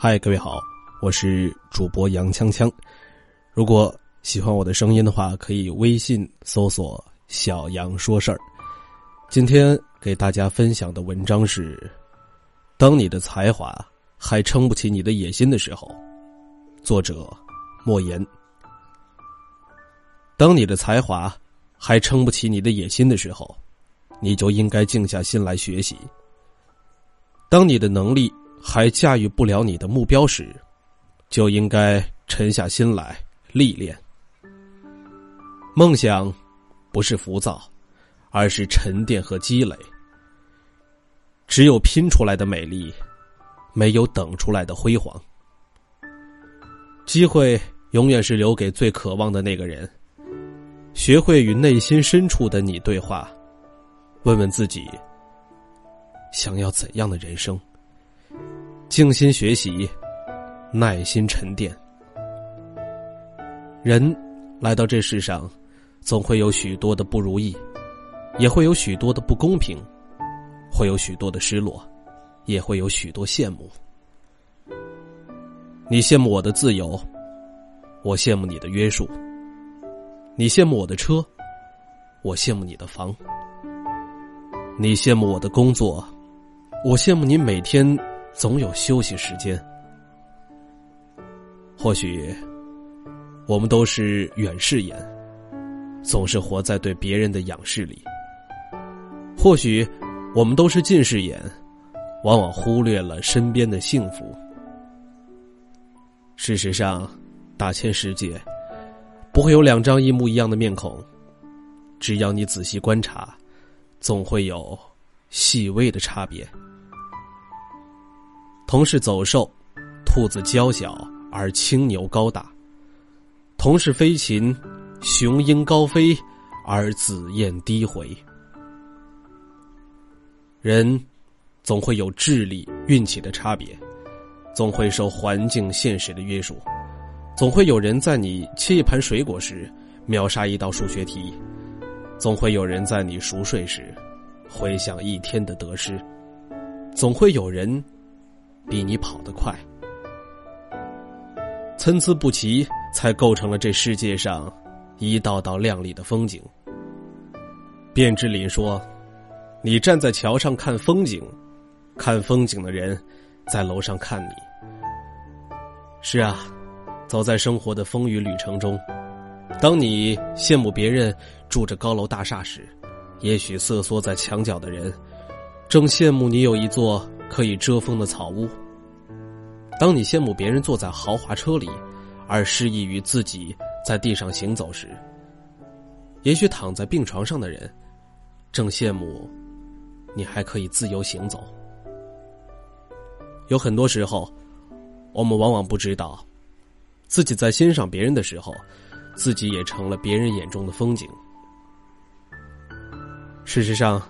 嗨，各位好，我是主播杨锵锵。如果喜欢我的声音的话，可以微信搜索“小杨说事儿”。今天给大家分享的文章是：当你的才华还撑不起你的野心的时候，作者莫言。当你的才华还撑不起你的野心的时候，你就应该静下心来学习。当你的能力还驾驭不了你的目标时，就应该沉下心来历练。梦想不是浮躁，而是沉淀和积累。只有拼出来的美丽，没有等出来的辉煌。机会永远是留给最渴望的那个人。学会与内心深处的你对话，问问自己：想要怎样的人生？静心学习，耐心沉淀。人来到这世上，总会有许多的不如意，也会有许多的不公平，会有许多的失落，也会有许多羡慕。你羡慕我的自由，我羡慕你的约束。你羡慕我的车，我羡慕你的房；你羡慕我的工作，我羡慕你每天总有休息时间。或许，我们都是远视眼，总是活在对别人的仰视里；或许，我们都是近视眼，往往忽略了身边的幸福。事实上，大千世界。不会有两张一模一样的面孔，只要你仔细观察，总会有细微的差别。同是走兽，兔子娇小而青牛高大；同是飞禽，雄鹰高飞而紫燕低回。人总会有智力、运气的差别，总会受环境、现实的约束。总会有人在你切一盘水果时秒杀一道数学题，总会有人在你熟睡时回想一天的得失，总会有人比你跑得快，参差不齐才构成了这世界上一道道亮丽的风景。卞之琳说：“你站在桥上看风景，看风景的人在楼上看你。”是啊。走在生活的风雨旅程中，当你羡慕别人住着高楼大厦时，也许瑟缩在墙角的人，正羡慕你有一座可以遮风的草屋。当你羡慕别人坐在豪华车里，而失意于自己在地上行走时，也许躺在病床上的人，正羡慕你还可以自由行走。有很多时候，我们往往不知道。自己在欣赏别人的时候，自己也成了别人眼中的风景。事实上，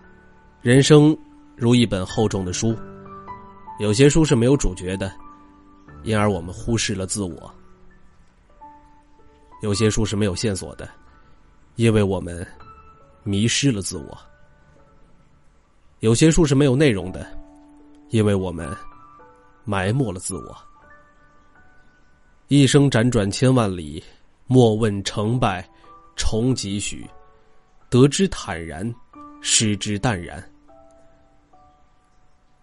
人生如一本厚重的书，有些书是没有主角的，因而我们忽视了自我；有些书是没有线索的，因为我们迷失了自我；有些书是没有内容的，因为我们埋没了自我。一生辗转千万里，莫问成败重几许。得之坦然，失之淡然。